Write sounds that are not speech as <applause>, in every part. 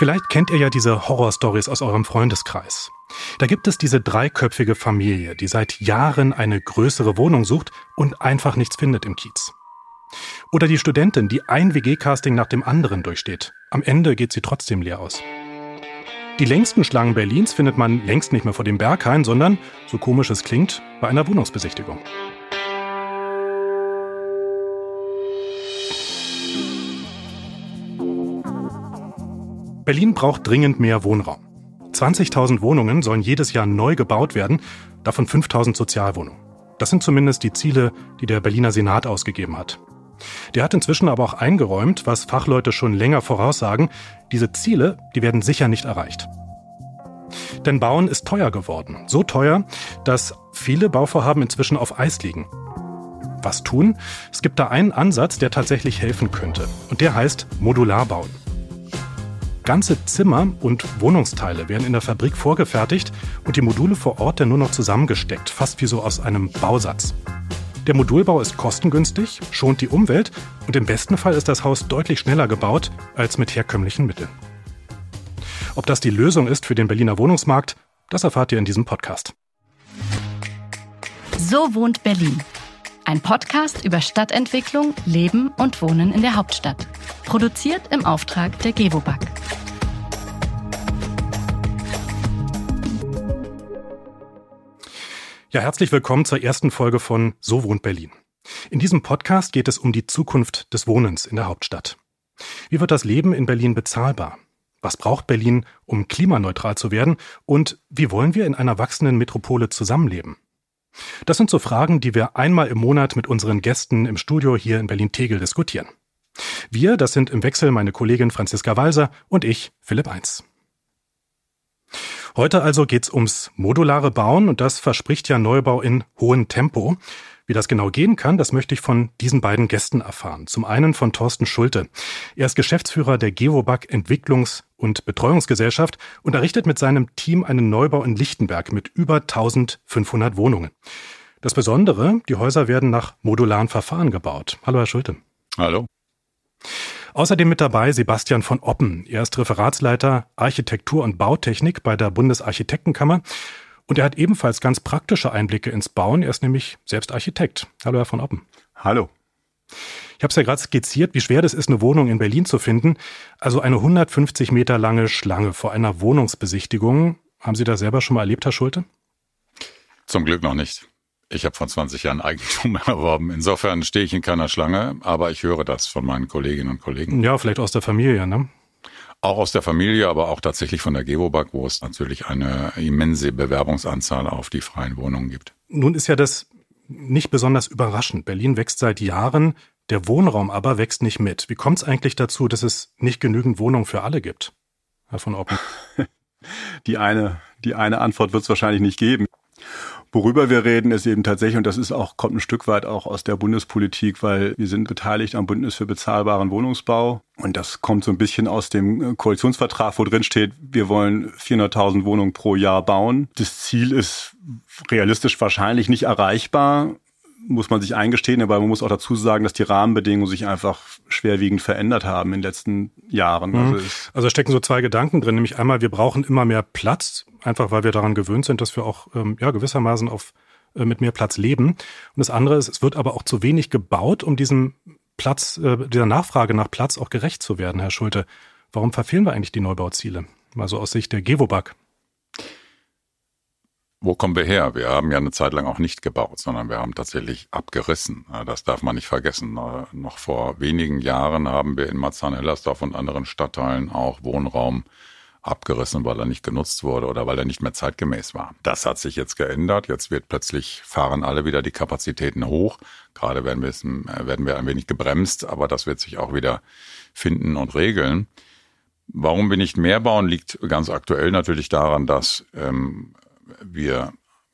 Vielleicht kennt ihr ja diese Horrorstories aus eurem Freundeskreis. Da gibt es diese dreiköpfige Familie, die seit Jahren eine größere Wohnung sucht und einfach nichts findet im Kiez. Oder die Studentin, die ein WG-Casting nach dem anderen durchsteht. Am Ende geht sie trotzdem leer aus. Die längsten Schlangen Berlins findet man längst nicht mehr vor dem Berghain, sondern, so komisch es klingt, bei einer Wohnungsbesichtigung. Berlin braucht dringend mehr Wohnraum. 20.000 Wohnungen sollen jedes Jahr neu gebaut werden, davon 5.000 Sozialwohnungen. Das sind zumindest die Ziele, die der Berliner Senat ausgegeben hat. Der hat inzwischen aber auch eingeräumt, was Fachleute schon länger voraussagen, diese Ziele, die werden sicher nicht erreicht. Denn Bauen ist teuer geworden. So teuer, dass viele Bauvorhaben inzwischen auf Eis liegen. Was tun? Es gibt da einen Ansatz, der tatsächlich helfen könnte. Und der heißt Modular bauen. Ganze Zimmer und Wohnungsteile werden in der Fabrik vorgefertigt und die Module vor Ort dann nur noch zusammengesteckt, fast wie so aus einem Bausatz. Der Modulbau ist kostengünstig, schont die Umwelt und im besten Fall ist das Haus deutlich schneller gebaut als mit herkömmlichen Mitteln. Ob das die Lösung ist für den Berliner Wohnungsmarkt, das erfahrt ihr in diesem Podcast. So wohnt Berlin. Ein Podcast über Stadtentwicklung, Leben und Wohnen in der Hauptstadt. Produziert im Auftrag der Gewobag. Ja, herzlich willkommen zur ersten Folge von So wohnt Berlin. In diesem Podcast geht es um die Zukunft des Wohnens in der Hauptstadt. Wie wird das Leben in Berlin bezahlbar? Was braucht Berlin, um klimaneutral zu werden? Und wie wollen wir in einer wachsenden Metropole zusammenleben? Das sind so Fragen, die wir einmal im Monat mit unseren Gästen im Studio hier in Berlin-Tegel diskutieren. Wir, das sind im Wechsel meine Kollegin Franziska Walser und ich, Philipp Eins. Heute also geht's ums modulare Bauen und das verspricht ja Neubau in hohem Tempo. Wie das genau gehen kann, das möchte ich von diesen beiden Gästen erfahren. Zum einen von Thorsten Schulte. Er ist Geschäftsführer der Gewobag Entwicklungs- und Betreuungsgesellschaft und errichtet mit seinem Team einen Neubau in Lichtenberg mit über 1500 Wohnungen. Das Besondere, die Häuser werden nach modularen Verfahren gebaut. Hallo, Herr Schulte. Hallo. Außerdem mit dabei Sebastian von Oppen. Er ist Referatsleiter Architektur und Bautechnik bei der Bundesarchitektenkammer und er hat ebenfalls ganz praktische Einblicke ins Bauen. Er ist nämlich selbst Architekt. Hallo, Herr von Oppen. Hallo. Ich habe es ja gerade skizziert, wie schwer das ist, eine Wohnung in Berlin zu finden. Also eine 150 Meter lange Schlange vor einer Wohnungsbesichtigung. Haben Sie das selber schon mal erlebt, Herr Schulte? Zum Glück noch nicht. Ich habe vor 20 Jahren Eigentum <laughs> erworben. Insofern stehe ich in keiner Schlange, aber ich höre das von meinen Kolleginnen und Kollegen. Ja, vielleicht aus der Familie, ne? Auch aus der Familie, aber auch tatsächlich von der Gewobag, wo es natürlich eine immense Bewerbungsanzahl auf die freien Wohnungen gibt. Nun ist ja das nicht besonders überraschend. Berlin wächst seit Jahren, der Wohnraum aber wächst nicht mit. Wie kommt es eigentlich dazu, dass es nicht genügend Wohnungen für alle gibt? Herr von Oppen. <laughs> Die eine, die eine Antwort wird es wahrscheinlich nicht geben. Worüber wir reden, ist eben tatsächlich, und das ist auch, kommt ein Stück weit auch aus der Bundespolitik, weil wir sind beteiligt am Bündnis für bezahlbaren Wohnungsbau. Und das kommt so ein bisschen aus dem Koalitionsvertrag, wo drin steht, wir wollen 400.000 Wohnungen pro Jahr bauen. Das Ziel ist realistisch wahrscheinlich nicht erreichbar muss man sich eingestehen, aber man muss auch dazu sagen, dass die Rahmenbedingungen sich einfach schwerwiegend verändert haben in den letzten Jahren. Mhm. Also, also stecken so zwei Gedanken drin, nämlich einmal, wir brauchen immer mehr Platz, einfach weil wir daran gewöhnt sind, dass wir auch ähm, ja gewissermaßen auf äh, mit mehr Platz leben. Und das andere ist, es wird aber auch zu wenig gebaut, um diesem Platz, äh, dieser Nachfrage nach Platz auch gerecht zu werden, Herr Schulte. Warum verfehlen wir eigentlich die Neubauziele? Mal so aus Sicht der Gewobag wo kommen wir her? Wir haben ja eine Zeit lang auch nicht gebaut, sondern wir haben tatsächlich abgerissen. Das darf man nicht vergessen. Noch vor wenigen Jahren haben wir in Marzahn-Hellersdorf und anderen Stadtteilen auch Wohnraum abgerissen, weil er nicht genutzt wurde oder weil er nicht mehr zeitgemäß war. Das hat sich jetzt geändert. Jetzt wird plötzlich fahren alle wieder die Kapazitäten hoch. Gerade werden wir, werden wir ein wenig gebremst, aber das wird sich auch wieder finden und regeln. Warum wir nicht mehr bauen, liegt ganz aktuell natürlich daran, dass ähm, wir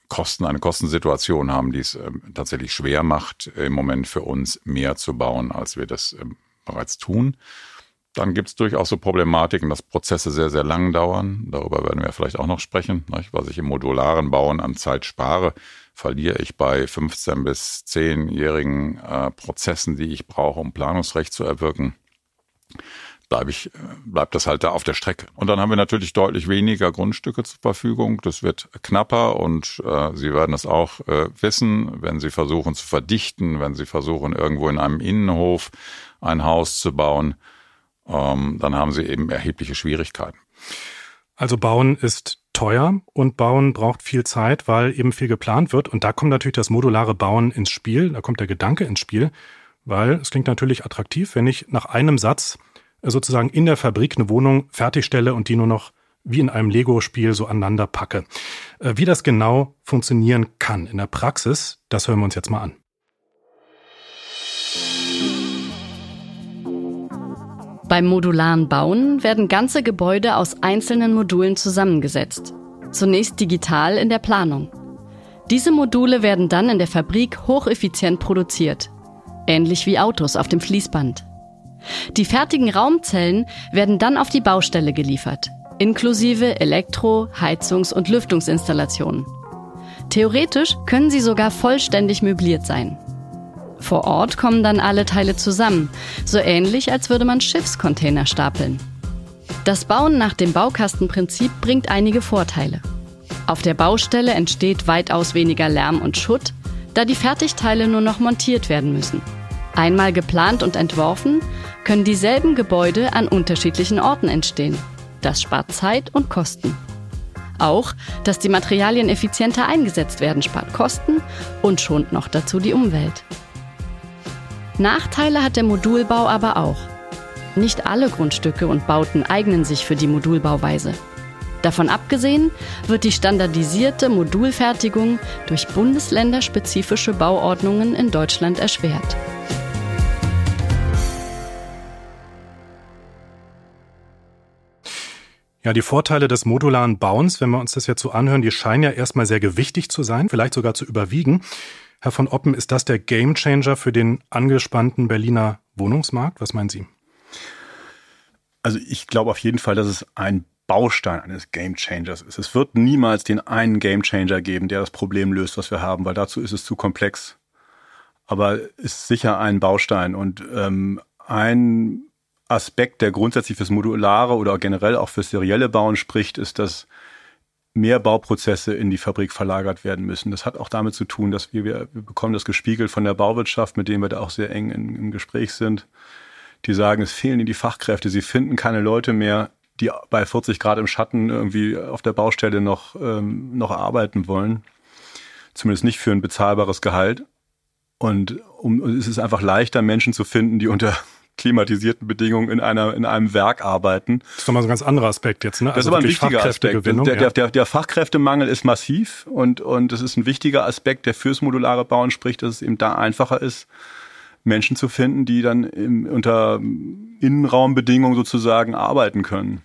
Kosten, eine Kostensituation haben, die es äh, tatsächlich schwer macht, im Moment für uns mehr zu bauen, als wir das äh, bereits tun. Dann gibt es durchaus so Problematiken, dass Prozesse sehr, sehr lang dauern. Darüber werden wir vielleicht auch noch sprechen. Was ich im modularen Bauen an Zeit spare, verliere ich bei 15- bis 10-jährigen äh, Prozessen, die ich brauche, um Planungsrecht zu erwirken. Bleibe ich, bleibt das halt da auf der Strecke. Und dann haben wir natürlich deutlich weniger Grundstücke zur Verfügung. Das wird knapper und äh, Sie werden es auch äh, wissen, wenn Sie versuchen zu verdichten, wenn Sie versuchen, irgendwo in einem Innenhof ein Haus zu bauen, ähm, dann haben Sie eben erhebliche Schwierigkeiten. Also Bauen ist teuer und Bauen braucht viel Zeit, weil eben viel geplant wird. Und da kommt natürlich das modulare Bauen ins Spiel, da kommt der Gedanke ins Spiel, weil es klingt natürlich attraktiv, wenn ich nach einem Satz sozusagen in der Fabrik eine Wohnung fertigstelle und die nur noch wie in einem Lego-Spiel so aneinander packe. Äh, wie das genau funktionieren kann in der Praxis, das hören wir uns jetzt mal an. Beim modularen Bauen werden ganze Gebäude aus einzelnen Modulen zusammengesetzt. Zunächst digital in der Planung. Diese Module werden dann in der Fabrik hocheffizient produziert. Ähnlich wie Autos auf dem Fließband. Die fertigen Raumzellen werden dann auf die Baustelle geliefert, inklusive Elektro-, Heizungs- und Lüftungsinstallationen. Theoretisch können sie sogar vollständig möbliert sein. Vor Ort kommen dann alle Teile zusammen, so ähnlich als würde man Schiffscontainer stapeln. Das Bauen nach dem Baukastenprinzip bringt einige Vorteile. Auf der Baustelle entsteht weitaus weniger Lärm und Schutt, da die Fertigteile nur noch montiert werden müssen. Einmal geplant und entworfen, können dieselben Gebäude an unterschiedlichen Orten entstehen. Das spart Zeit und Kosten. Auch, dass die Materialien effizienter eingesetzt werden, spart Kosten und schont noch dazu die Umwelt. Nachteile hat der Modulbau aber auch. Nicht alle Grundstücke und Bauten eignen sich für die Modulbauweise. Davon abgesehen wird die standardisierte Modulfertigung durch bundesländerspezifische Bauordnungen in Deutschland erschwert. Ja, die Vorteile des modularen Bauens, wenn wir uns das jetzt so anhören, die scheinen ja erstmal sehr gewichtig zu sein, vielleicht sogar zu überwiegen. Herr von Oppen, ist das der Gamechanger für den angespannten Berliner Wohnungsmarkt? Was meinen Sie? Also ich glaube auf jeden Fall, dass es ein Baustein eines Gamechangers ist. Es wird niemals den einen Gamechanger geben, der das Problem löst, was wir haben, weil dazu ist es zu komplex. Aber ist sicher ein Baustein und ähm, ein Aspekt, der grundsätzlich fürs modulare oder generell auch fürs serielle Bauen spricht, ist, dass mehr Bauprozesse in die Fabrik verlagert werden müssen. Das hat auch damit zu tun, dass wir, wir bekommen das gespiegelt von der Bauwirtschaft, mit denen wir da auch sehr eng in, im Gespräch sind. Die sagen, es fehlen ihnen die Fachkräfte. Sie finden keine Leute mehr, die bei 40 Grad im Schatten irgendwie auf der Baustelle noch, ähm, noch arbeiten wollen. Zumindest nicht für ein bezahlbares Gehalt. Und um, es ist einfach leichter, Menschen zu finden, die unter klimatisierten Bedingungen in einer in einem Werk arbeiten. Das ist nochmal so ein ganz anderer Aspekt jetzt, ne? Das also ist aber ein wichtiger Aspekt. Der, der, der, der Fachkräftemangel ist massiv und und es ist ein wichtiger Aspekt, der fürs modulare Bauen spricht, dass es eben da einfacher ist, Menschen zu finden, die dann im, unter Innenraumbedingungen sozusagen arbeiten können.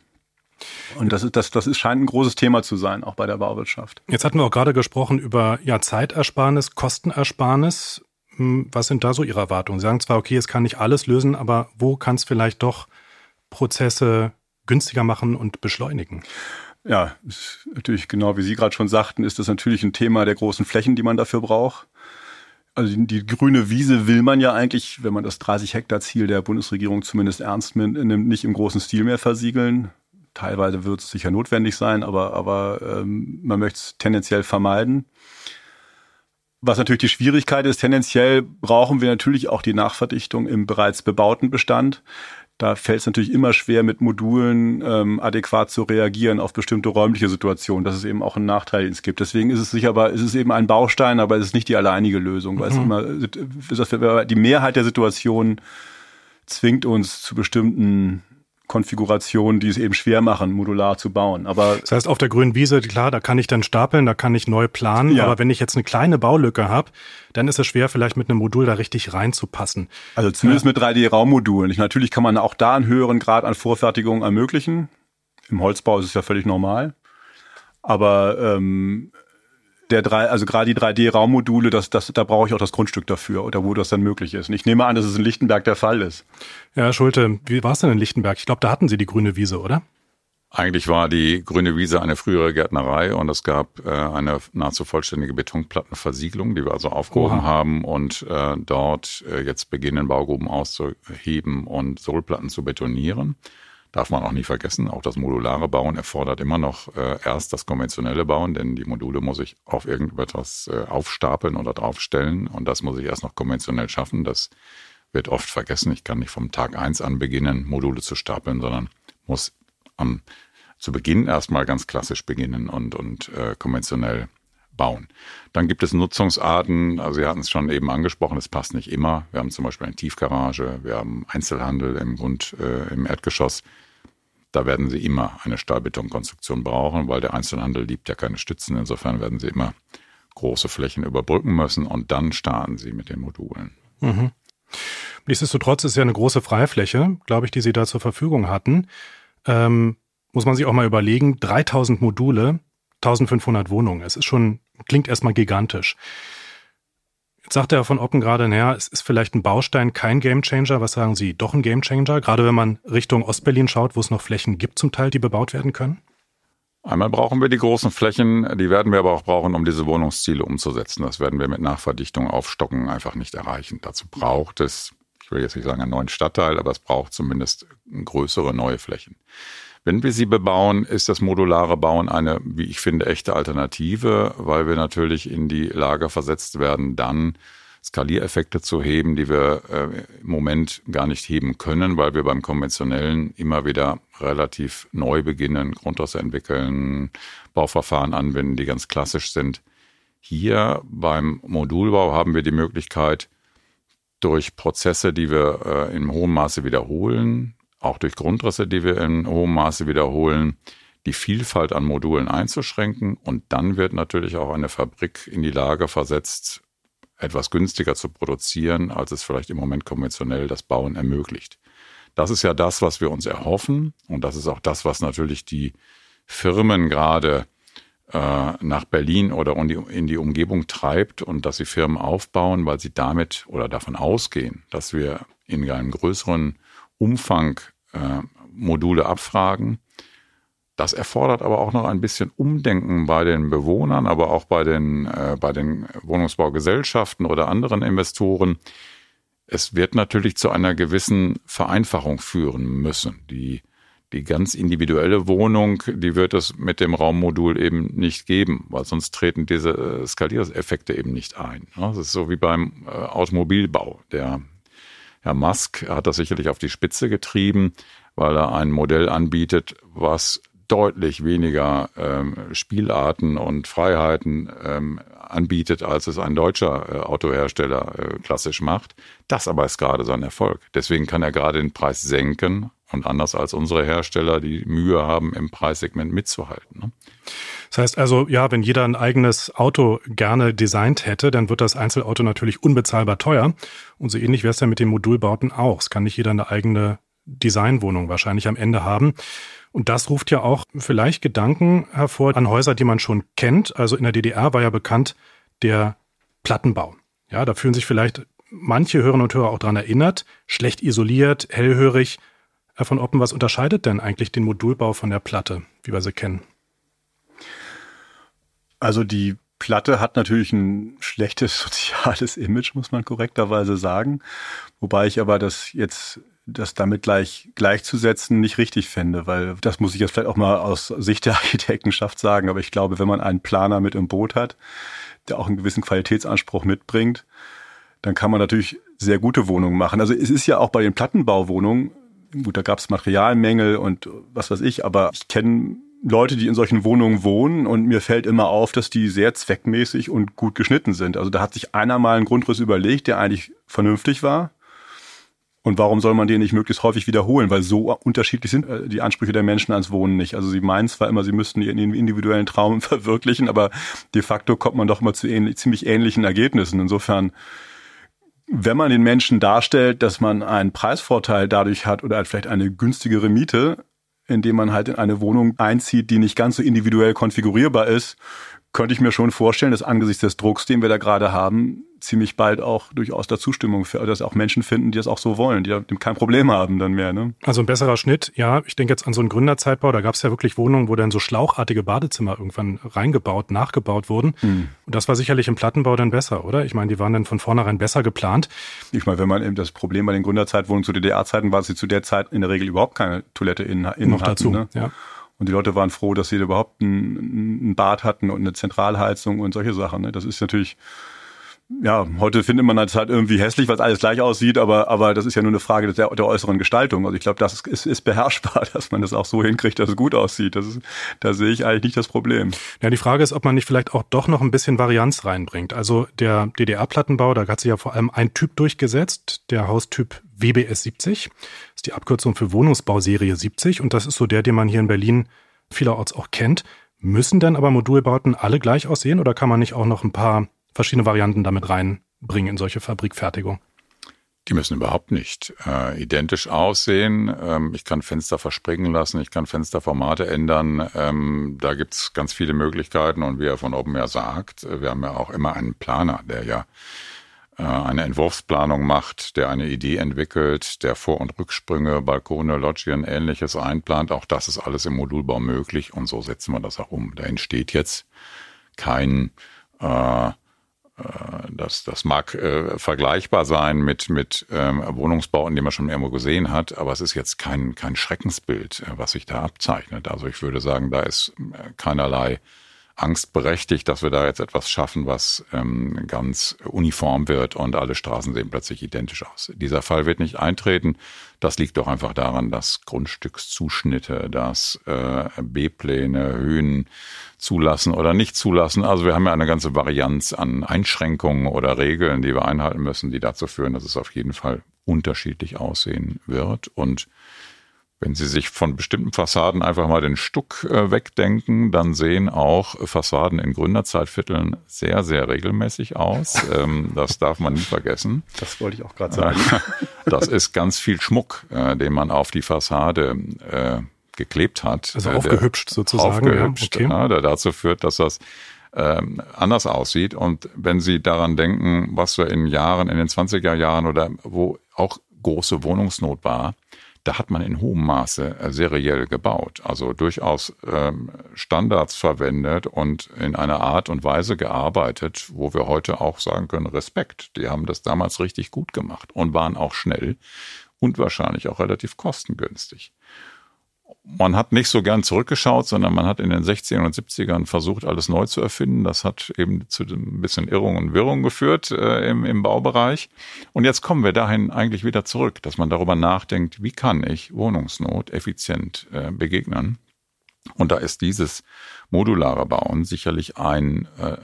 Und das ist, das, das ist, scheint ein großes Thema zu sein, auch bei der Bauwirtschaft. Jetzt hatten wir auch gerade gesprochen über ja, Zeitersparnis, Kostenersparnis. Was sind da so Ihre Erwartungen? Sie sagen zwar, okay, es kann nicht alles lösen, aber wo kann es vielleicht doch Prozesse günstiger machen und beschleunigen? Ja, natürlich genau wie Sie gerade schon sagten, ist das natürlich ein Thema der großen Flächen, die man dafür braucht. Also die, die grüne Wiese will man ja eigentlich, wenn man das 30 Hektar Ziel der Bundesregierung zumindest ernst nimmt, nicht im großen Stil mehr versiegeln. Teilweise wird es sicher notwendig sein, aber, aber ähm, man möchte es tendenziell vermeiden. Was natürlich die Schwierigkeit ist, tendenziell brauchen wir natürlich auch die Nachverdichtung im bereits bebauten Bestand. Da fällt es natürlich immer schwer, mit Modulen ähm, adäquat zu reagieren auf bestimmte räumliche Situationen. Das ist eben auch ein Nachteil, den es gibt. Deswegen ist es sicher, aber es ist eben ein Baustein, aber es ist nicht die alleinige Lösung, weil mhm. es immer die Mehrheit der Situationen zwingt uns zu bestimmten Konfigurationen, die es eben schwer machen, modular zu bauen. Aber das heißt, auf der grünen Wiese, klar, da kann ich dann stapeln, da kann ich neu planen. Ja. Aber wenn ich jetzt eine kleine Baulücke habe, dann ist es schwer, vielleicht mit einem Modul da richtig reinzupassen. Also zumindest ja. mit 3D-Raummodulen. Natürlich kann man auch da einen höheren Grad an Vorfertigung ermöglichen. Im Holzbau ist es ja völlig normal. Aber ähm, der drei, also gerade die 3D-Raummodule, das, das, da brauche ich auch das Grundstück dafür oder wo das dann möglich ist. Und ich nehme an, dass es in Lichtenberg der Fall ist. Ja, Schulte, wie war es denn in Lichtenberg? Ich glaube, da hatten Sie die grüne Wiese, oder? Eigentlich war die Grüne Wiese eine frühere Gärtnerei und es gab äh, eine nahezu vollständige Betonplattenversiegelung, die wir also aufgehoben Oha. haben und äh, dort äh, jetzt beginnen, Baugruben auszuheben und Sohlplatten zu betonieren. Darf man auch nie vergessen, auch das modulare Bauen erfordert immer noch äh, erst das konventionelle Bauen, denn die Module muss ich auf irgendetwas äh, aufstapeln oder draufstellen und das muss ich erst noch konventionell schaffen. Das wird oft vergessen. Ich kann nicht vom Tag eins an beginnen, Module zu stapeln, sondern muss am, zu Beginn erstmal ganz klassisch beginnen und, und äh, konventionell bauen. Dann gibt es Nutzungsarten, also Sie hatten es schon eben angesprochen, es passt nicht immer. Wir haben zum Beispiel eine Tiefgarage, wir haben Einzelhandel im Grund, äh, im Erdgeschoss. Da werden Sie immer eine Stahlbetonkonstruktion brauchen, weil der Einzelhandel liebt ja keine Stützen. Insofern werden Sie immer große Flächen überbrücken müssen und dann starten Sie mit den Modulen. Mhm. Nichtsdestotrotz ist ja eine große Freifläche, glaube ich, die Sie da zur Verfügung hatten ähm, muss man sich auch mal überlegen, 3000 Module, 1500 Wohnungen. Es ist schon, klingt erstmal gigantisch. Jetzt sagt er von Oppen gerade, naja, es ist vielleicht ein Baustein, kein Gamechanger. Was sagen Sie? Doch ein Gamechanger? Gerade wenn man Richtung Ostberlin schaut, wo es noch Flächen gibt zum Teil, die bebaut werden können? Einmal brauchen wir die großen Flächen, die werden wir aber auch brauchen, um diese Wohnungsziele umzusetzen. Das werden wir mit Nachverdichtung aufstocken einfach nicht erreichen. Dazu braucht es ich will jetzt nicht sagen einen neuen Stadtteil, aber es braucht zumindest größere neue Flächen. Wenn wir sie bebauen, ist das modulare Bauen eine, wie ich finde, echte Alternative, weil wir natürlich in die Lage versetzt werden, dann Skaliereffekte zu heben, die wir äh, im Moment gar nicht heben können, weil wir beim konventionellen immer wieder relativ neu beginnen, Grundrisse entwickeln, Bauverfahren anwenden, die ganz klassisch sind. Hier beim Modulbau haben wir die Möglichkeit, durch Prozesse, die wir äh, in hohem Maße wiederholen, auch durch Grundrisse, die wir in hohem Maße wiederholen, die Vielfalt an Modulen einzuschränken. Und dann wird natürlich auch eine Fabrik in die Lage versetzt, etwas günstiger zu produzieren, als es vielleicht im Moment konventionell das Bauen ermöglicht. Das ist ja das, was wir uns erhoffen. Und das ist auch das, was natürlich die Firmen gerade äh, nach Berlin oder in die Umgebung treibt und dass sie Firmen aufbauen, weil sie damit oder davon ausgehen, dass wir in einem größeren Umfang äh, Module abfragen. Das erfordert aber auch noch ein bisschen Umdenken bei den Bewohnern, aber auch bei den, äh, bei den Wohnungsbaugesellschaften oder anderen Investoren. Es wird natürlich zu einer gewissen Vereinfachung führen müssen. Die die ganz individuelle Wohnung, die wird es mit dem Raummodul eben nicht geben, weil sonst treten diese äh, Skaliereffekte eben nicht ein. Das ist so wie beim äh, Automobilbau. Der Herr Musk hat das sicherlich auf die Spitze getrieben, weil er ein Modell anbietet, was deutlich weniger ähm, Spielarten und Freiheiten ähm, anbietet, als es ein deutscher äh, Autohersteller äh, klassisch macht. Das aber ist gerade sein Erfolg. Deswegen kann er gerade den Preis senken und anders als unsere Hersteller, die Mühe haben, im Preissegment mitzuhalten. Ne? Das heißt also, ja, wenn jeder ein eigenes Auto gerne designt hätte, dann wird das Einzelauto natürlich unbezahlbar teuer. Und so ähnlich wäre es ja mit den Modulbauten auch. Es kann nicht jeder eine eigene Designwohnung wahrscheinlich am Ende haben. Und das ruft ja auch vielleicht Gedanken hervor an Häuser, die man schon kennt. Also in der DDR war ja bekannt der Plattenbau. Ja, da fühlen sich vielleicht manche Hörerinnen und Hörer auch dran erinnert. Schlecht isoliert, hellhörig, Herr von Oppen, was unterscheidet denn eigentlich den Modulbau von der Platte, wie wir sie kennen? Also die Platte hat natürlich ein schlechtes <laughs> soziales Image, muss man korrekterweise sagen. Wobei ich aber das jetzt, das damit gleich gleichzusetzen, nicht richtig fände, weil das muss ich jetzt vielleicht auch mal aus Sicht der <laughs> Architektenschaft sagen. Aber ich glaube, wenn man einen Planer mit im Boot hat, der auch einen gewissen Qualitätsanspruch mitbringt, dann kann man natürlich sehr gute Wohnungen machen. Also es ist ja auch bei den Plattenbauwohnungen gut, da gab es Materialmängel und was weiß ich, aber ich kenne Leute, die in solchen Wohnungen wohnen und mir fällt immer auf, dass die sehr zweckmäßig und gut geschnitten sind. Also da hat sich einer mal einen Grundriss überlegt, der eigentlich vernünftig war. Und warum soll man den nicht möglichst häufig wiederholen? Weil so unterschiedlich sind äh, die Ansprüche der Menschen ans Wohnen nicht. Also sie meinen zwar immer, sie müssten ihren individuellen Traum <laughs> verwirklichen, aber de facto kommt man doch immer zu ähnlich, ziemlich ähnlichen Ergebnissen. Insofern wenn man den Menschen darstellt, dass man einen Preisvorteil dadurch hat oder halt vielleicht eine günstigere Miete, indem man halt in eine Wohnung einzieht, die nicht ganz so individuell konfigurierbar ist, könnte ich mir schon vorstellen, dass angesichts des Drucks, den wir da gerade haben, ziemlich bald auch durchaus da Zustimmung für, dass auch Menschen finden, die das auch so wollen, die kein Problem haben dann mehr. Ne? Also ein besserer Schnitt, ja. Ich denke jetzt an so einen Gründerzeitbau, da gab es ja wirklich Wohnungen, wo dann so schlauchartige Badezimmer irgendwann reingebaut, nachgebaut wurden. Hm. Und das war sicherlich im Plattenbau dann besser, oder? Ich meine, die waren dann von vornherein besser geplant. Ich meine, wenn man eben das Problem bei den Gründerzeitwohnungen zu DDR-Zeiten war, dass sie zu der Zeit in der Regel überhaupt keine Toilette innen, innen Noch hatten. dazu, ne? ja. Und die Leute waren froh, dass sie überhaupt ein, ein Bad hatten und eine Zentralheizung und solche Sachen. Ne? Das ist natürlich, ja, heute findet man das halt irgendwie hässlich, weil es alles gleich aussieht, aber, aber das ist ja nur eine Frage der, der äußeren Gestaltung. Also ich glaube, das ist, ist beherrschbar, <laughs> dass man das auch so hinkriegt, dass es gut aussieht. Das ist, da sehe ich eigentlich nicht das Problem. Ja, die Frage ist, ob man nicht vielleicht auch doch noch ein bisschen Varianz reinbringt. Also der DDR-Plattenbau, da hat sich ja vor allem ein Typ durchgesetzt, der Haustyp WBS 70. Das ist die Abkürzung für Wohnungsbauserie 70 und das ist so der, den man hier in Berlin vielerorts auch kennt. Müssen denn aber Modulbauten alle gleich aussehen oder kann man nicht auch noch ein paar verschiedene Varianten damit reinbringen in solche Fabrikfertigung? Die müssen überhaupt nicht äh, identisch aussehen. Ähm, ich kann Fenster verspringen lassen, ich kann Fensterformate ändern. Ähm, da gibt's ganz viele Möglichkeiten und wie er von oben ja sagt, wir haben ja auch immer einen Planer, der ja äh, eine Entwurfsplanung macht, der eine Idee entwickelt, der Vor- und Rücksprünge, Balkone, Loggien, ähnliches einplant. Auch das ist alles im Modulbau möglich und so setzen wir das auch um. Da entsteht jetzt kein äh, äh das, das mag äh, vergleichbar sein mit, mit ähm, Wohnungsbauten, die man schon irgendwo gesehen hat, aber es ist jetzt kein, kein Schreckensbild, äh, was sich da abzeichnet. Also ich würde sagen, da ist keinerlei Angst berechtigt, dass wir da jetzt etwas schaffen, was ähm, ganz uniform wird und alle Straßen sehen plötzlich identisch aus. Dieser Fall wird nicht eintreten. Das liegt doch einfach daran, dass Grundstückszuschnitte, dass äh, B-Pläne, Höhen zulassen oder nicht zulassen. Also wir haben ja eine ganze Varianz an Einschränkungen oder Regeln, die wir einhalten müssen, die dazu führen, dass es auf jeden Fall unterschiedlich aussehen wird und wenn Sie sich von bestimmten Fassaden einfach mal den Stuck äh, wegdenken, dann sehen auch Fassaden in Gründerzeitvierteln sehr, sehr regelmäßig aus. <laughs> Ähm, das darf man nie vergessen. Das wollte ich auch gerade sagen. <laughs> das ist ganz viel Schmuck, äh, den man auf die Fassade äh, geklebt hat. Also aufgehübscht sozusagen. Aufgehübscht, ja, okay. der dazu führt, dass das ähm, anders aussieht. Und wenn Sie daran denken, was wir in Jahren, in den 20er Jahren oder wo auch große Wohnungsnot war, da hat man in hohem Maße äh, seriell gebaut, also durchaus ähm, Standards verwendet und in einer Art und Weise gearbeitet, wo wir heute auch sagen können, Respekt. Die haben das damals richtig gut gemacht und waren auch schnell und wahrscheinlich auch relativ kostengünstig man hat nicht so gern zurückgeschaut, sondern man hat in den 60ern und 70ern versucht, alles neu zu erfinden. Das hat eben zu ein bisschen Irrung und Wirrung geführt äh, im, im Baubereich. Und jetzt kommen wir dahin eigentlich wieder zurück, dass man darüber nachdenkt, wie kann ich Wohnungsnot effizient äh, begegnen. Und da ist dieses modulare Bauen sicherlich ein äh,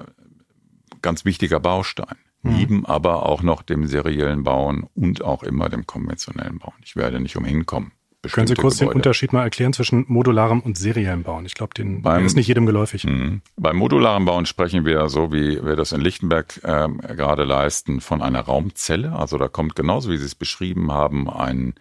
ganz wichtiger Baustein. Mhm. Neben aber auch noch dem seriellen Bauen und auch immer dem konventionellen Bauen. Ich werde nicht umhin kommen. Können Sie kurz Gebäude. den Unterschied mal erklären zwischen modularem und seriellem Bauen? Ich glaube, den beim, ist nicht jedem geläufig. Mh. Beim modularen Bauen sprechen wir, so wie wir das in Lichtenberg äh, gerade leisten, von einer Raumzelle. Also da kommt genauso, wie Sie es beschrieben haben, ein,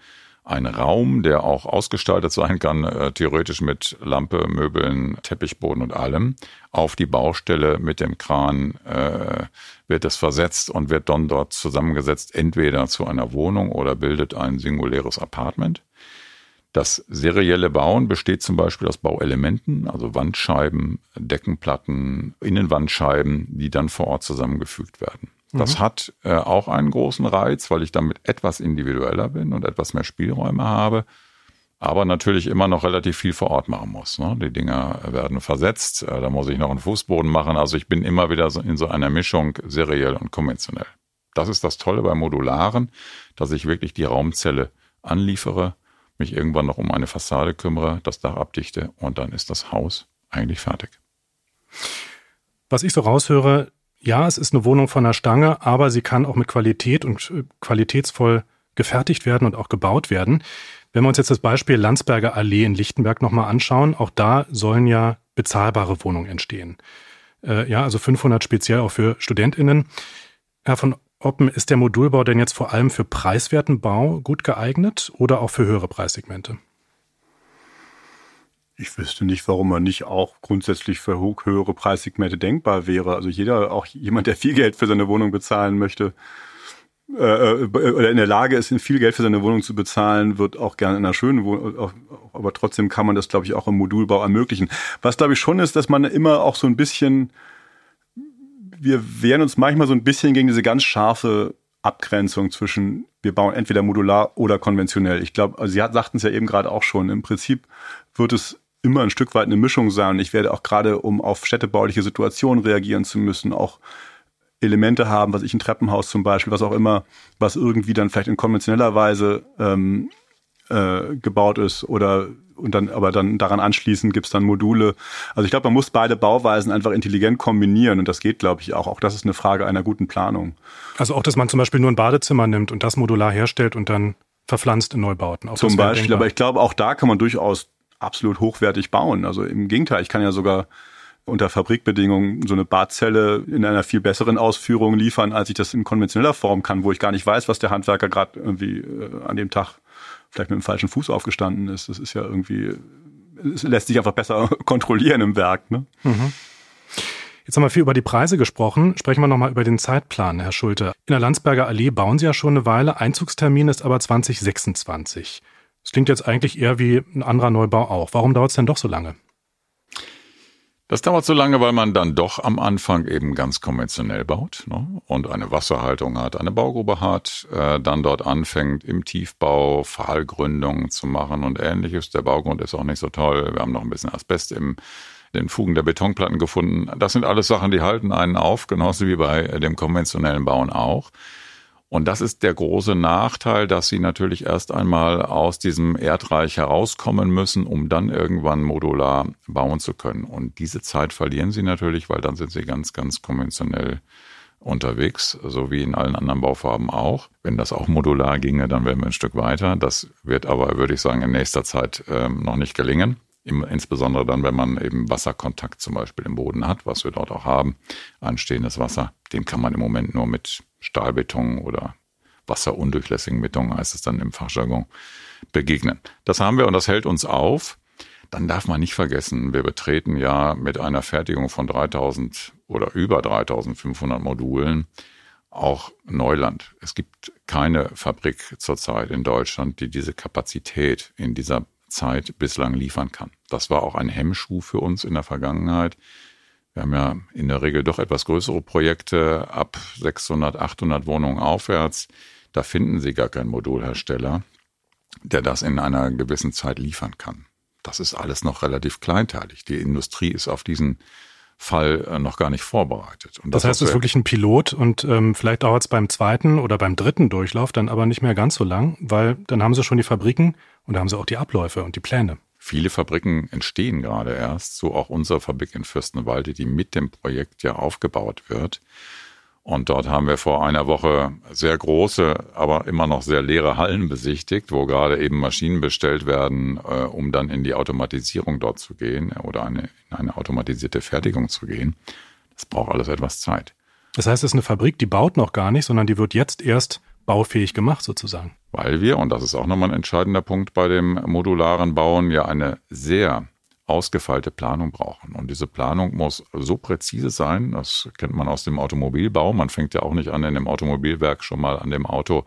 ein Raum, der auch ausgestaltet sein kann, äh, theoretisch mit Lampe, Möbeln, Teppichboden und allem, auf die Baustelle mit dem Kran äh, wird es versetzt und wird dann dort zusammengesetzt, entweder zu einer Wohnung oder bildet ein singuläres Apartment. Das serielle Bauen besteht zum Beispiel aus Bauelementen, also Wandscheiben, Deckenplatten, Innenwandscheiben, die dann vor Ort zusammengefügt werden. Das mhm. hat äh, auch einen großen Reiz, weil ich damit etwas individueller bin und etwas mehr Spielräume habe, aber natürlich immer noch relativ viel vor Ort machen muss. Ne? Die Dinger werden versetzt, äh, da muss ich noch einen Fußboden machen. Also ich bin immer wieder so in so einer Mischung seriell und konventionell. Das ist das Tolle beim Modularen, dass ich wirklich die Raumzelle anliefere mich irgendwann noch um eine Fassade kümmere, das Dach abdichte und dann ist das Haus eigentlich fertig. Was ich so raushöre, ja, es ist eine Wohnung von der Stange, aber sie kann auch mit Qualität und äh, qualitätsvoll gefertigt werden und auch gebaut werden. Wenn wir uns jetzt das Beispiel Landsberger Allee in Lichtenberg nochmal anschauen, auch da sollen ja bezahlbare Wohnungen entstehen. Äh, ja, also 500 speziell auch für StudentInnen. Herr von Oppen, ist der Modulbau denn jetzt vor allem für preiswerten Bau gut geeignet oder auch für höhere Preissegmente? Ich wüsste nicht, warum man nicht auch grundsätzlich für höhere Preissegmente denkbar wäre. Also jeder, auch jemand, der viel Geld für seine Wohnung bezahlen möchte, äh, äh oder in der Lage ist, viel Geld für seine Wohnung zu bezahlen, wird auch gerne in einer schönen Wohnung, aber trotzdem kann man das, glaube ich, auch im Modulbau ermöglichen. Was, glaube ich, schon ist, dass man immer auch so ein bisschen, wir wehren uns manchmal so ein bisschen gegen diese ganz scharfe Abgrenzung zwischen, wir bauen entweder modular oder konventionell. Ich glaube, also Sie sagten es ja eben gerade auch schon, im Prinzip wird es immer ein Stück weit eine Mischung sein. Ich werde auch gerade, um auf städtebauliche Situationen reagieren zu müssen, auch Elemente haben, was ich ein Treppenhaus zum Beispiel, was auch immer, was irgendwie dann vielleicht in konventioneller Weise ähm, äh, gebaut ist oder und dann aber dann daran anschließend gibt's dann Module. Also ich glaube, man muss beide Bauweisen einfach intelligent kombinieren und das geht, glaube ich, auch. Auch das ist eine Frage einer guten Planung. Also auch, dass man zum Beispiel nur ein Badezimmer nimmt und das modular herstellt und dann verpflanzt in Neubauten. Auch zum Beispiel, aber ich glaube, auch da kann man durchaus absolut hochwertig bauen. Also im Gegenteil, ich kann ja sogar unter Fabrikbedingungen so eine Badzelle in einer viel besseren Ausführung liefern, als ich das in konventioneller Form kann, wo ich gar nicht weiß, was der Handwerker gerade irgendwie äh, an dem Tag vielleicht mit dem falschen Fuß aufgestanden ist. Das ist ja irgendwie, es lässt sich einfach besser <laughs> kontrollieren im Werk. Ne? Mhm. Jetzt haben wir viel über die Preise gesprochen. Sprechen wir nochmal über den Zeitplan, Herr Schulte. In der Landsberger Allee bauen Sie ja schon eine Weile. Einzugstermin ist aber 2026. Das klingt jetzt eigentlich eher wie ein anderer Neubau auch. Warum dauert es denn doch so lange? Das dauert so lange, weil man dann doch am Anfang eben ganz konventionell baut ne? und eine Wasserhaltung hat, eine Baugrube hat, äh, dann dort anfängt im Tiefbau Pfahlgründungen zu machen und ähnliches. Der Baugrund ist auch nicht so toll. Wir haben noch ein bisschen Asbest im den Fugen der Betonplatten gefunden. Das sind alles Sachen, die halten einen auf, genauso wie bei dem konventionellen Bauen auch. Und das ist der große Nachteil, dass sie natürlich erst einmal aus diesem Erdreich herauskommen müssen, um dann irgendwann modular bauen zu können. Und diese Zeit verlieren sie natürlich, weil dann sind sie ganz, ganz konventionell unterwegs, so wie in allen anderen Baufarben auch. Wenn das auch modular ginge, dann wären wir ein Stück weiter. Das wird aber, würde ich sagen, in nächster Zeit ähm, noch nicht gelingen. Insbesondere dann, wenn man eben Wasserkontakt zum Beispiel im Boden hat, was wir dort auch haben, anstehendes Wasser. Den kann man im Moment nur mit Stahlbeton oder wasserundurchlässigen Beton, heißt es dann im Fachjargon, begegnen. Das haben wir und das hält uns auf. Dann darf man nicht vergessen, wir betreten ja mit einer Fertigung von 3000 oder über 3500 Modulen auch Neuland. Es gibt keine Fabrik zurzeit in Deutschland, die diese Kapazität in dieser Zeit bislang liefern kann. Das war auch ein Hemmschuh für uns in der Vergangenheit. Wir haben ja in der Regel doch etwas größere Projekte ab 600, 800 Wohnungen aufwärts. Da finden Sie gar keinen Modulhersteller, der das in einer gewissen Zeit liefern kann. Das ist alles noch relativ kleinteilig. Die Industrie ist auf diesen Fall äh, noch gar nicht vorbereitet. Und das, das heißt, es ist wirklich ein Pilot und ähm, vielleicht dauert es beim zweiten oder beim dritten Durchlauf dann aber nicht mehr ganz so lang, weil dann haben sie schon die Fabriken und da haben sie auch die Abläufe und die Pläne. Viele Fabriken entstehen gerade erst, so auch unsere Fabrik in Fürstenwalde, die mit dem Projekt ja aufgebaut wird. Und dort haben wir vor einer Woche sehr große, aber immer noch sehr leere Hallen besichtigt, wo gerade eben Maschinen bestellt werden, äh, um dann in die Automatisierung dort zu gehen oder eine, in eine automatisierte Fertigung zu gehen. Das braucht alles etwas Zeit. Das heißt, es ist eine Fabrik, die baut noch gar nicht, sondern die wird jetzt erst baufähig gemacht sozusagen. Weil wir, und das ist auch nochmal ein entscheidender Punkt bei dem modularen Bauen, ja eine sehr ausgefeilte Planung brauchen. Und diese Planung muss so präzise sein, das kennt man aus dem Automobilbau. Man fängt ja auch nicht an, in dem Automobilwerk schon mal an dem Auto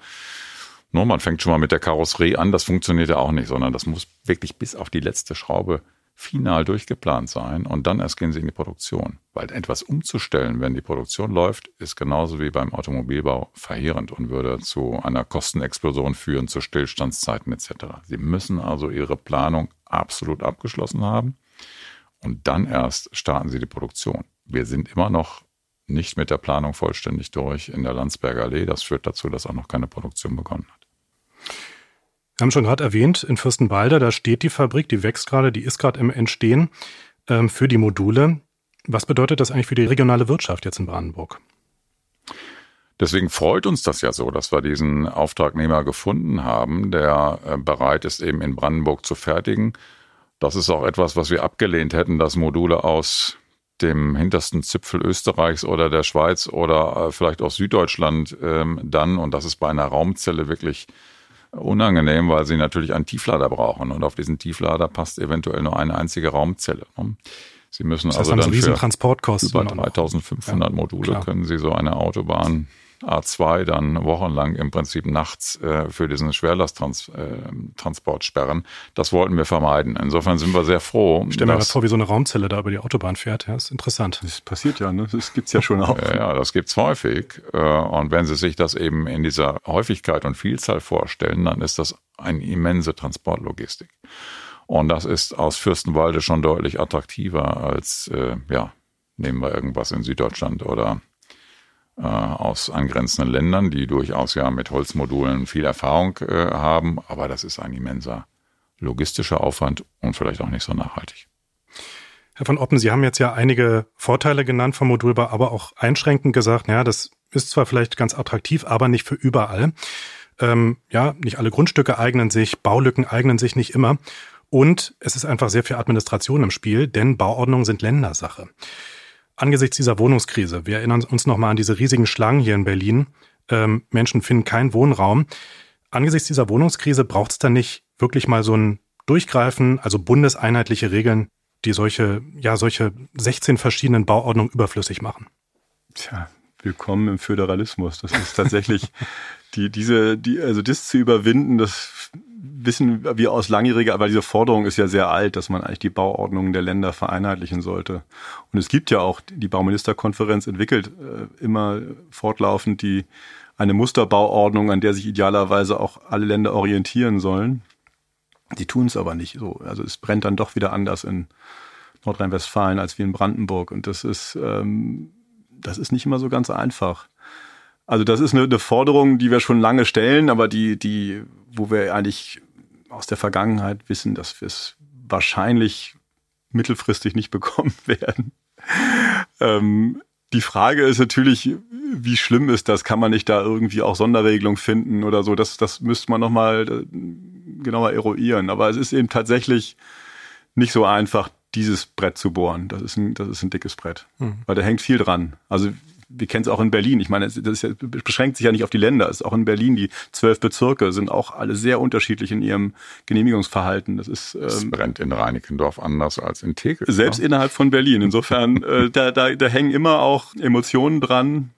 nur man fängt schon mal mit der Karosserie an, das funktioniert ja auch nicht, sondern das muss wirklich bis auf die letzte Schraube final durchgeplant sein und dann erst gehen sie in die Produktion. Weil etwas umzustellen, wenn die Produktion läuft, ist genauso wie beim Automobilbau verheerend und würde zu einer Kostenexplosion führen, zu Stillstandszeiten etc. Sie müssen also ihre Planung absolut abgeschlossen haben und dann erst starten sie die Produktion. Wir sind immer noch nicht mit der Planung vollständig durch in der Landsberger Allee. Das führt dazu, dass auch noch keine Produktion begonnen hat. Wir haben schon gerade erwähnt, in Fürstenwalde, da steht die Fabrik, die wächst gerade, die ist gerade im Entstehen ähm, für die Module. Was bedeutet das eigentlich für die regionale Wirtschaft jetzt in Brandenburg? Deswegen freut uns das ja so, dass wir diesen Auftragnehmer gefunden haben, der äh, bereit ist, eben in Brandenburg zu fertigen. Das ist auch etwas, was wir abgelehnt hätten, dass Module aus dem hintersten Zipfel Österreichs oder der Schweiz oder äh, vielleicht aus Süddeutschland ähm, dann, und das ist bei einer Raumzelle wirklich unangenehm, weil sie natürlich einen Tieflader brauchen und auf diesen Tieflader passt eventuell nur eine einzige Raumzelle. Ne? Sie müssen das heißt, also dann für Transportkosten über 3500 ja, Module klar. können Sie so eine Autobahn A2 dann wochenlang im Prinzip nachts äh, für diesen Schwerlasttransport äh, sperren. Das wollten wir vermeiden. Insofern sind wir sehr froh. Stell mir mal vor, wie so eine Raumzelle da über die Autobahn fährt. Ja, ist interessant. Das passiert ja, ne? Das gibt's ja schon auch. ja, ja, das gibt's häufig. Äh, und wenn Sie sich das eben in dieser Häufigkeit und Vielzahl vorstellen, dann ist das eine immense Transportlogistik. Und das ist aus Fürstenwalde schon deutlich attraktiver als, äh, ja, nehmen wir irgendwas in Süddeutschland oder äh, aus angrenzenden Ländern, die durchaus ja mit Holzmodulen viel Erfahrung äh, haben, aber das ist ein immenser logistischer Aufwand und vielleicht auch nicht so nachhaltig. Herr von Oppen, Sie haben jetzt ja einige Vorteile genannt vom Modulbau, aber auch einschränkend gesagt, ja, das ist zwar vielleicht ganz attraktiv, aber nicht für überall. Ähm, ja, nicht alle Grundstücke eignen sich, Baulücken eignen sich nicht immer. Und es ist einfach sehr viel Administration im Spiel, denn Bauordnungen sind Ländersache angesichts dieser Wohnungskrise, wir erinnern uns nochmal an diese riesigen Schlangen hier in Berlin, ähm, Menschen finden keinen Wohnraum. Angesichts dieser Wohnungskrise braucht es dann nicht wirklich mal so ein Durchgreifen, also bundeseinheitliche Regeln, die solche, ja, solche 16 verschiedenen Bauordnungen überflüssig machen. Tja, willkommen im Föderalismus. Das ist tatsächlich <laughs> die, diese, die, also das zu überwinden, das wissen wir aus langjähriger, aber diese Forderung ist ja sehr alt, dass man eigentlich die Bauordnungen der Länder vereinheitlichen sollte. Und es gibt ja auch, die Bauministerkonferenz entwickelt äh, immer fortlaufend die, eine Musterbauordnung, an der sich idealerweise auch alle Länder orientieren sollen. Die tun es aber nicht so. Also es brennt dann doch wieder anders in Nordrhein-Westfalen als wie in Brandenburg. Und das ist, ähm, das ist nicht immer so ganz einfach. Also das ist eine, eine Forderung, die wir schon lange stellen, aber die, die, wo wir eigentlich aus der Vergangenheit wissen, dass wir es wahrscheinlich mittelfristig nicht <laughs> bekommen werden. Ähm, die Frage ist natürlich, wie schlimm ist das? Kann man nicht da irgendwie auch Sonderregelung finden oder so? Das, das müsste man nochmal äh, genauer eruieren. Aber es ist eben tatsächlich nicht so einfach, dieses Brett zu bohren. Das ist ein, das ist ein dickes Brett. Mhm. Weil da hängt viel dran. Also wir kennen es auch in Berlin. Ich meine, das ja, beschränkt sich ja nicht auf die Länder. Es ist auch in Berlin die zwölf Bezirke sind auch alle sehr unterschiedlich in ihrem Genehmigungsverhalten. Das ist ähm, das brennt in Reinickendorf anders als in Tegel. Selbst ne? innerhalb von Berlin. Insofern äh, da, da, da hängen immer auch Emotionen dran.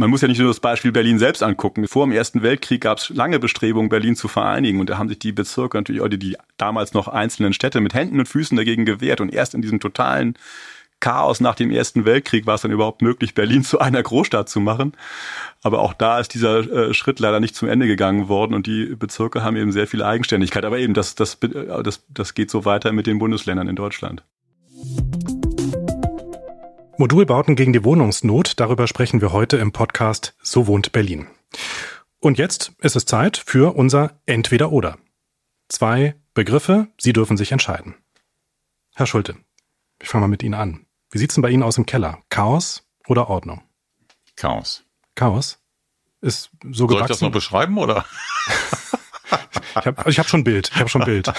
Man muss ja nicht nur das Beispiel Berlin selbst angucken. Vor dem Ersten Weltkrieg gab es lange Bestrebungen, Berlin zu vereinigen. Und da haben sich die Bezirke natürlich, oder die damals noch einzelnen Städte mit Händen und Füßen dagegen gewehrt. Und erst in diesem totalen Chaos nach dem Ersten Weltkrieg war es dann überhaupt möglich, Berlin zu einer Großstadt zu machen. Aber auch da ist dieser äh, Schritt leider nicht zum Ende gegangen worden und die Bezirke haben eben sehr viel Eigenständigkeit. Aber eben, das, das, äh, das, das geht so weiter mit den Bundesländern in Deutschland. Modulbauten gegen die Wohnungsnot, darüber sprechen wir heute im Podcast So wohnt Berlin. Und jetzt ist es Zeit für unser Entweder-Oder. Zwei Begriffe, Sie dürfen sich entscheiden. Herr Schulte, ich fange mal mit Ihnen an. Wie sieht's denn bei Ihnen aus im Keller? Chaos oder Ordnung? Chaos. Chaos? Ist so Soll gewachsen? ich das noch beschreiben oder? ich habe ich hab schon Bild. Ich habe schon Bild. <laughs>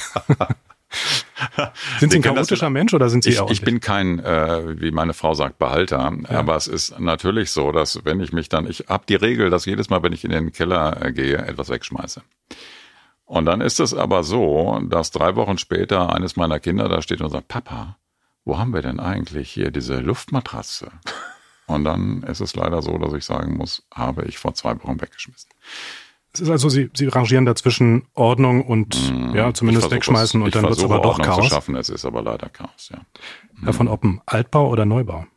sind Sie ein chaotischer Mensch oder sind Sie ich, ich bin kein, äh, wie meine Frau sagt, Behalter. Ja. Aber es ist natürlich so, dass wenn ich mich dann, ich habe die Regel, dass jedes Mal, wenn ich in den Keller äh, gehe, etwas wegschmeiße. Und dann ist es aber so, dass drei Wochen später eines meiner Kinder da steht und sagt, Papa, wo haben wir denn eigentlich hier diese Luftmatratze? Und dann ist es leider so, dass ich sagen muss, habe ich vor zwei Wochen weggeschmissen. Es ist also, Sie, Sie rangieren dazwischen Ordnung und mmh, ja, zumindest wegschmeißen es, und dann wird es aber doch Ordnung Chaos. Zu schaffen. Es ist aber leider Chaos, ja. Herr von Oppen, Altbau oder Neubau?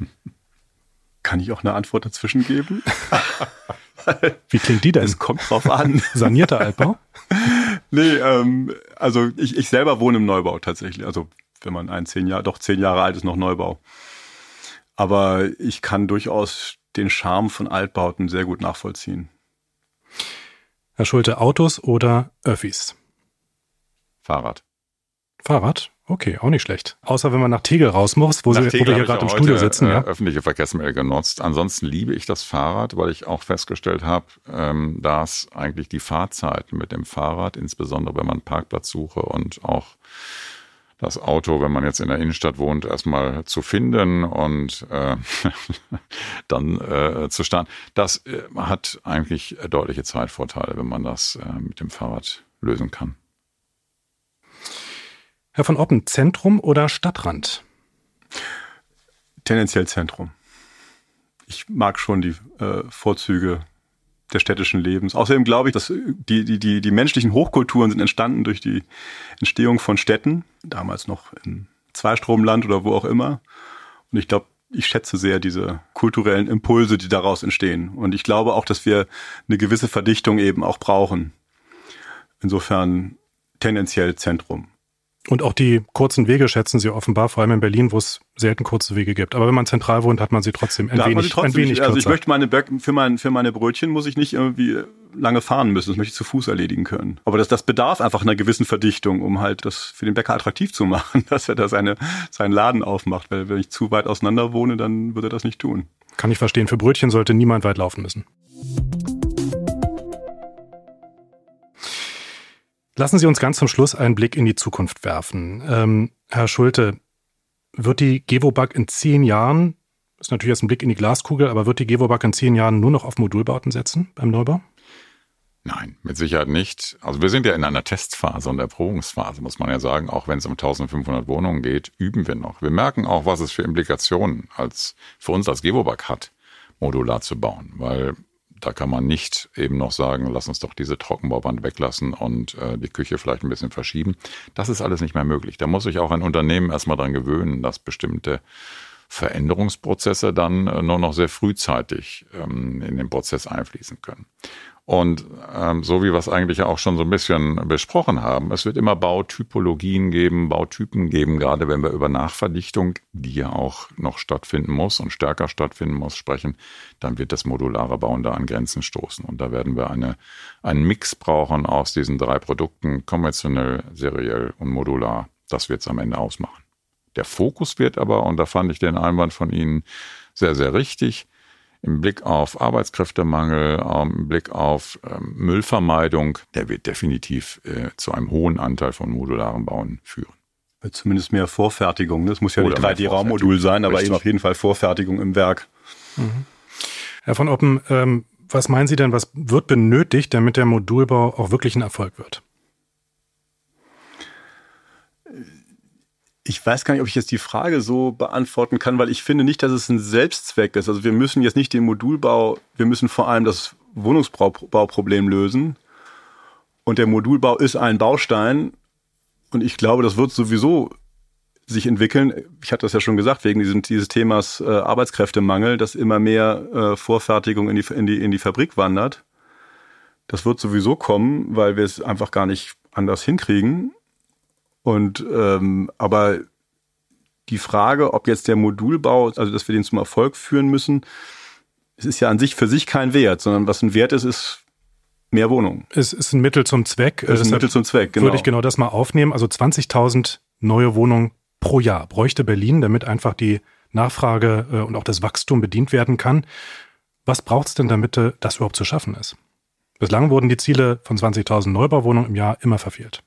<laughs> Kann ich auch eine Antwort dazwischen geben? <laughs> Wie klingt die denn? Es kommt drauf an. <laughs> Sanierter Altbau? nee, ähm, also ich, ich selber wohne im Neubau tatsächlich. Also wenn man ein zehn Jahre, doch zehn Jahre alt ist, noch Neubau. Aber ich kann durchaus den Charme von Altbauten sehr gut nachvollziehen. Herr Schulte, Autos oder Öffis? Fahrrad. Fahrrad? Okay, auch nicht schlecht. Außer wenn man nach Tegel raus muss, wo, Sie, wo wir hier gerade im Studio sitzen. Äh, ja? öffentliche Verkehrsmittel genutzt. Ansonsten liebe ich das Fahrrad, weil ich auch festgestellt habe, ähm, dass eigentlich die Fahrzeit mit dem Fahrrad, insbesondere wenn man Parkplatzsuche und auch das Auto, wenn man jetzt in der Innenstadt wohnt, erstmal zu finden und äh, <laughs> dann äh, zu starten. Das äh, hat eigentlich deutliche Zeitvorteile, wenn man das äh, mit dem Fahrrad lösen kann. Herr von Oppen, Zentrum oder Stadtrand? Tendenziell Zentrum. Ich mag schon die äh, Vorzüge des städtischen Lebens. Außerdem glaube ich, dass die, die, die, die menschlichen Hochkulturen sind entstanden durch die Entstehung von Städten, damals noch im Zweistromland oder wo auch immer. Und ich glaube, ich schätze sehr diese kulturellen Impulse, die daraus entstehen. Und ich glaube auch, dass wir eine gewisse Verdichtung eben auch brauchen. Insofern tendenziell Zentrum. Und auch die kurzen Wege schätzen Sie offenbar, vor allem in Berlin, wo es selten kurze Wege gibt. Aber wenn man zentral wohnt, hat man sie trotzdem ein wenig, trotzdem, ein wenig Also ich möchte meine für, mein, für meine Brötchen muss ich nicht irgendwie lange fahren müssen. Das möchte ich zu Fuß erledigen können. Aber das, das bedarf einfach einer gewissen Verdichtung, um halt das für den Bäcker attraktiv zu machen, <laughs> dass er da seine, seinen Laden aufmacht. Weil wenn ich zu weit auseinander wohne, dann würde er das nicht tun. Kann ich verstehen. Für Brötchen sollte niemand weit laufen müssen. Lassen Sie uns ganz zum Schluss einen Blick in die Zukunft werfen. Ähm, Herr Schulte, wird die Gewobag in zehn Jahren, ist natürlich jetzt ein Blick in die Glaskugel, aber wird die Gewobag in zehn Jahren nur noch auf Modulbauten setzen beim Neubau? Nein, mit Sicherheit nicht. Also wir sind ja in einer Testphase und Erprobungsphase, muss man ja sagen. Auch wenn es um 1500 Wohnungen geht, üben wir noch. Wir merken auch, was es für Implikationen als, für uns als Gewobag hat, modular zu bauen. Weil da kann man nicht eben noch sagen, lass uns doch diese Trockenbauband weglassen und äh, die Küche vielleicht ein bisschen verschieben. Das ist alles nicht mehr möglich. Da muss sich auch ein Unternehmen erstmal dran gewöhnen, dass bestimmte Veränderungsprozesse dann äh, nur noch sehr frühzeitig ähm, in den Prozess einfließen können. Und ähm, so wie wir es eigentlich auch schon so ein bisschen besprochen haben, es wird immer Bautypologien geben, Bautypen geben, gerade wenn wir über Nachverdichtung, die ja auch noch stattfinden muss und stärker stattfinden muss, sprechen, dann wird das modulare Bauen da an Grenzen stoßen. Und da werden wir eine, einen Mix brauchen aus diesen drei Produkten, konventionell, seriell und modular. Das wird es am Ende ausmachen. Der Fokus wird aber, und da fand ich den Einwand von Ihnen sehr, sehr richtig, im Blick auf Arbeitskräftemangel, im Blick auf ähm, Müllvermeidung, der wird definitiv äh, zu einem hohen Anteil von modularen Bauen führen. Zumindest mehr Vorfertigung. Das ne? muss ja Oder nicht 3D-Raummodul sein, aber Richtig. eben auf jeden Fall Vorfertigung im Werk. Mhm. Herr von Oppen, ähm, was meinen Sie denn, was wird benötigt, damit der Modulbau auch wirklich ein Erfolg wird? Ich weiß gar nicht, ob ich jetzt die Frage so beantworten kann, weil ich finde nicht, dass es ein Selbstzweck ist. Also wir müssen jetzt nicht den Modulbau, wir müssen vor allem das Wohnungsbauproblem lösen. Und der Modulbau ist ein Baustein. Und ich glaube, das wird sowieso sich entwickeln. Ich hatte das ja schon gesagt, wegen diesem, dieses Themas äh, Arbeitskräftemangel, dass immer mehr äh, Vorfertigung in die, in, die, in die Fabrik wandert. Das wird sowieso kommen, weil wir es einfach gar nicht anders hinkriegen. Und ähm, aber die Frage, ob jetzt der Modulbau, also dass wir den zum Erfolg führen müssen, es ist ja an sich für sich kein Wert, sondern was ein Wert ist, ist mehr Wohnungen. Es ist ein Mittel zum Zweck. Es ist ein Mittel zum Zweck, genau. Würde ich genau das mal aufnehmen. Also 20.000 neue Wohnungen pro Jahr bräuchte Berlin, damit einfach die Nachfrage äh, und auch das Wachstum bedient werden kann. Was braucht es denn, damit äh, das überhaupt zu schaffen ist? Bislang wurden die Ziele von 20.000 Neubauwohnungen im Jahr immer verfehlt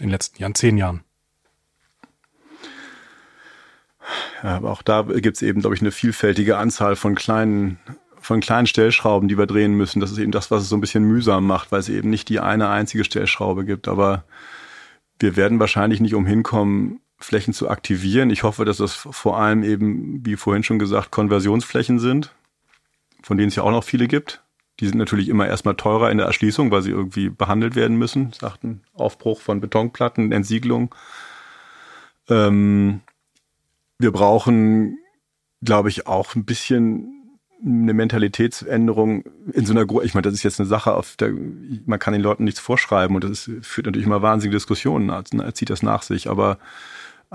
in den letzten Jahren, zehn Jahren. Ja, aber auch da gibt es eben, glaube ich, eine vielfältige Anzahl von kleinen, von kleinen Stellschrauben, die wir drehen müssen. Das ist eben das, was es so ein bisschen mühsam macht, weil es eben nicht die eine einzige Stellschraube gibt. Aber wir werden wahrscheinlich nicht umhin kommen, Flächen zu aktivieren. Ich hoffe, dass das vor allem eben, wie vorhin schon gesagt, Konversionsflächen sind, von denen es ja auch noch viele gibt. Die sind natürlich immer erstmal teurer in der Erschließung, weil sie irgendwie behandelt werden müssen. Sagten Aufbruch von Betonplatten, Entsiegelung. Ähm, wir brauchen, glaube ich, auch ein bisschen eine Mentalitätsänderung in so einer, ich meine, das ist jetzt eine Sache, auf der man kann den Leuten nichts vorschreiben und das führt natürlich immer wahnsinnige Diskussionen, zieht das nach sich, aber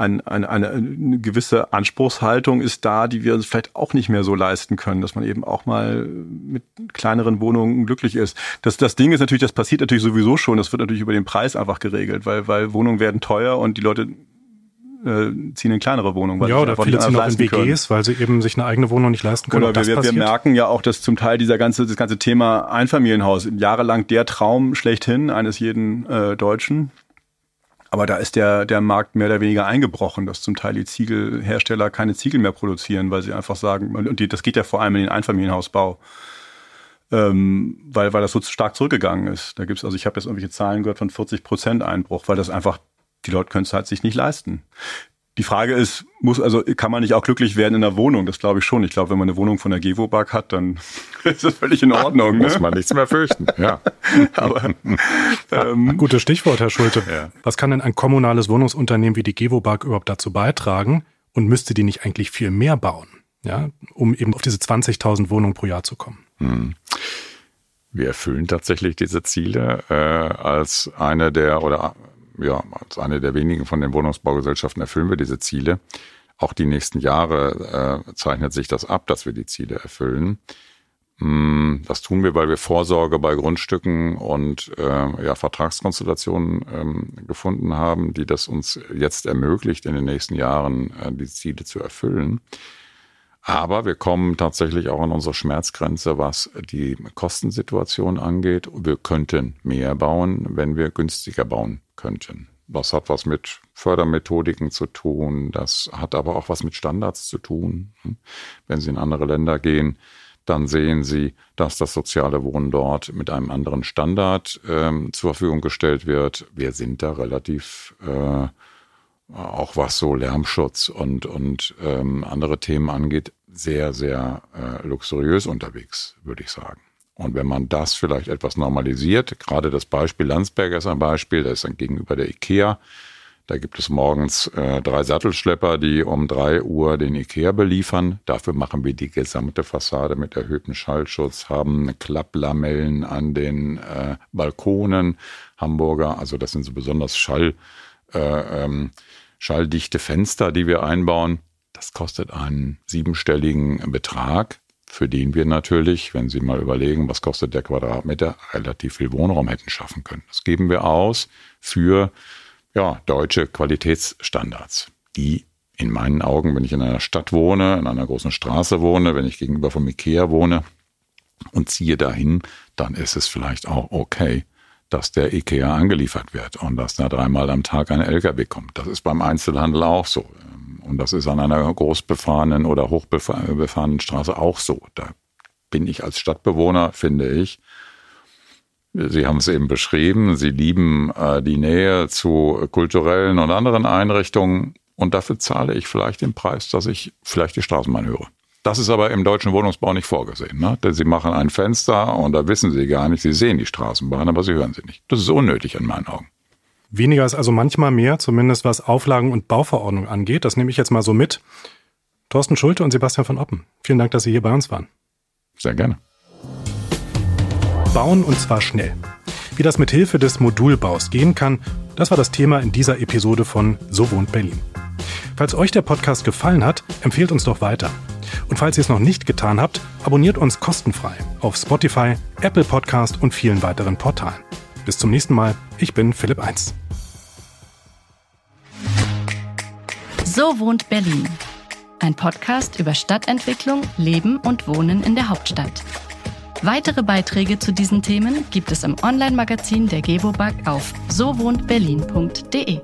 ein, eine, eine, eine gewisse Anspruchshaltung ist da, die wir uns vielleicht auch nicht mehr so leisten können, dass man eben auch mal mit kleineren Wohnungen glücklich ist. Das, das Ding ist natürlich, das passiert natürlich sowieso schon, das wird natürlich über den Preis einfach geregelt, weil, weil Wohnungen werden teuer und die Leute äh, ziehen in kleinere Wohnungen. Weil ja, oder viele ziehen auch in WGs, können. weil sie eben sich eine eigene Wohnung nicht leisten können. Oder wir, wir, merken ja auch, dass zum Teil dieser ganze, das ganze Thema Einfamilienhaus jahrelang der Traum schlechthin eines jeden äh, Deutschen Aber da ist der, der Markt mehr oder weniger eingebrochen, dass zum Teil die Ziegelhersteller keine Ziegel mehr produzieren, weil sie einfach sagen, und die, das geht ja vor allem in den Einfamilienhausbau, ähm, weil, weil das so stark zurückgegangen ist. Da gibt's also ich habe jetzt irgendwelche Zahlen gehört von 40 Prozent Einbruch, weil das einfach, die Leute können es halt sich nicht leisten. Die Frage ist, muss also kann man nicht auch glücklich werden in der Wohnung? Das glaube ich schon. Ich glaube, wenn man eine Wohnung von der Gewobag hat, dann <laughs> ist das völlig in Ordnung. Muss ne? man nichts mehr fürchten. Ja. <laughs> Aber ähm, gutes Stichwort, Herr Schulte. Ja. Was kann denn ein kommunales Wohnungsunternehmen wie die Gewobag überhaupt dazu beitragen? Und müsste die nicht eigentlich viel mehr bauen, ja, um eben auf diese 20.000 Wohnungen pro Jahr zu kommen? Hm. Wir erfüllen tatsächlich diese Ziele äh, als eine der oder ja, als eine der wenigen von den Wohnungsbaugesellschaften erfüllen wir diese Ziele. Auch die nächsten Jahre äh, zeichnet sich das ab, dass wir die Ziele erfüllen. Mm, das tun wir, weil wir Vorsorge bei Grundstücken und äh, ja, Vertragskonstellationen ähm, gefunden haben, die das uns jetzt ermöglicht, in den nächsten Jahren äh, die Ziele zu erfüllen. Aber wir kommen tatsächlich auch an unsere Schmerzgrenze, was die Kostensituation angeht. Wir könnten mehr bauen, wenn wir günstiger bauen könnten. Das hat was mit Fördermethodiken zu tun, das hat aber auch was mit Standards zu tun. Wenn Sie in andere Länder gehen, dann sehen Sie, dass das soziale Wohnen dort mit einem anderen Standard ähm, zur Verfügung gestellt wird. Wir sind da relativ, äh, auch was so Lärmschutz und, und ähm, andere Themen angeht, sehr, sehr äh, luxuriös unterwegs, würde ich sagen. Und wenn man das vielleicht etwas normalisiert, gerade das Beispiel Landsberger ist ein Beispiel, das ist dann gegenüber der IKEA. Da gibt es morgens äh, drei Sattelschlepper, die um drei Uhr den IKEA beliefern. Dafür machen wir die gesamte Fassade mit erhöhtem Schallschutz, haben Klapplamellen an den äh, Balkonen, Hamburger, also das sind so besonders Schall, äh, ähm, schalldichte Fenster, die wir einbauen. Das kostet einen siebenstelligen Betrag für den wir natürlich, wenn Sie mal überlegen, was kostet der Quadratmeter, relativ viel Wohnraum hätten schaffen können. Das geben wir aus für ja, deutsche Qualitätsstandards, die in meinen Augen, wenn ich in einer Stadt wohne, in einer großen Straße wohne, wenn ich gegenüber vom Ikea wohne und ziehe dahin, dann ist es vielleicht auch okay, dass der Ikea angeliefert wird und dass da dreimal am Tag ein LKW kommt. Das ist beim Einzelhandel auch so. Und das ist an einer großbefahrenen oder hochbefahrenen Straße auch so. Da bin ich als Stadtbewohner, finde ich, Sie haben es eben beschrieben, Sie lieben äh, die Nähe zu kulturellen und anderen Einrichtungen und dafür zahle ich vielleicht den Preis, dass ich vielleicht die Straßenbahn höre. Das ist aber im deutschen Wohnungsbau nicht vorgesehen. Ne? Denn Sie machen ein Fenster und da wissen Sie gar nicht, Sie sehen die Straßenbahn, aber Sie hören sie nicht. Das ist unnötig in meinen Augen. Weniger ist also manchmal mehr, zumindest was Auflagen und Bauverordnung angeht. Das nehme ich jetzt mal so mit. Thorsten Schulte und Sebastian von Oppen, vielen Dank, dass Sie hier bei uns waren. Sehr gerne. Bauen und zwar schnell. Wie das mit Hilfe des Modulbaus gehen kann, das war das Thema in dieser Episode von So wohnt Berlin. Falls euch der Podcast gefallen hat, empfehlt uns doch weiter. Und falls ihr es noch nicht getan habt, abonniert uns kostenfrei auf Spotify, Apple Podcast und vielen weiteren Portalen. Bis zum nächsten Mal. Ich bin Philipp 1. So wohnt Berlin. Ein Podcast über Stadtentwicklung, Leben und Wohnen in der Hauptstadt. Weitere Beiträge zu diesen Themen gibt es im Online-Magazin der Gebobag auf sowohntberlin.de.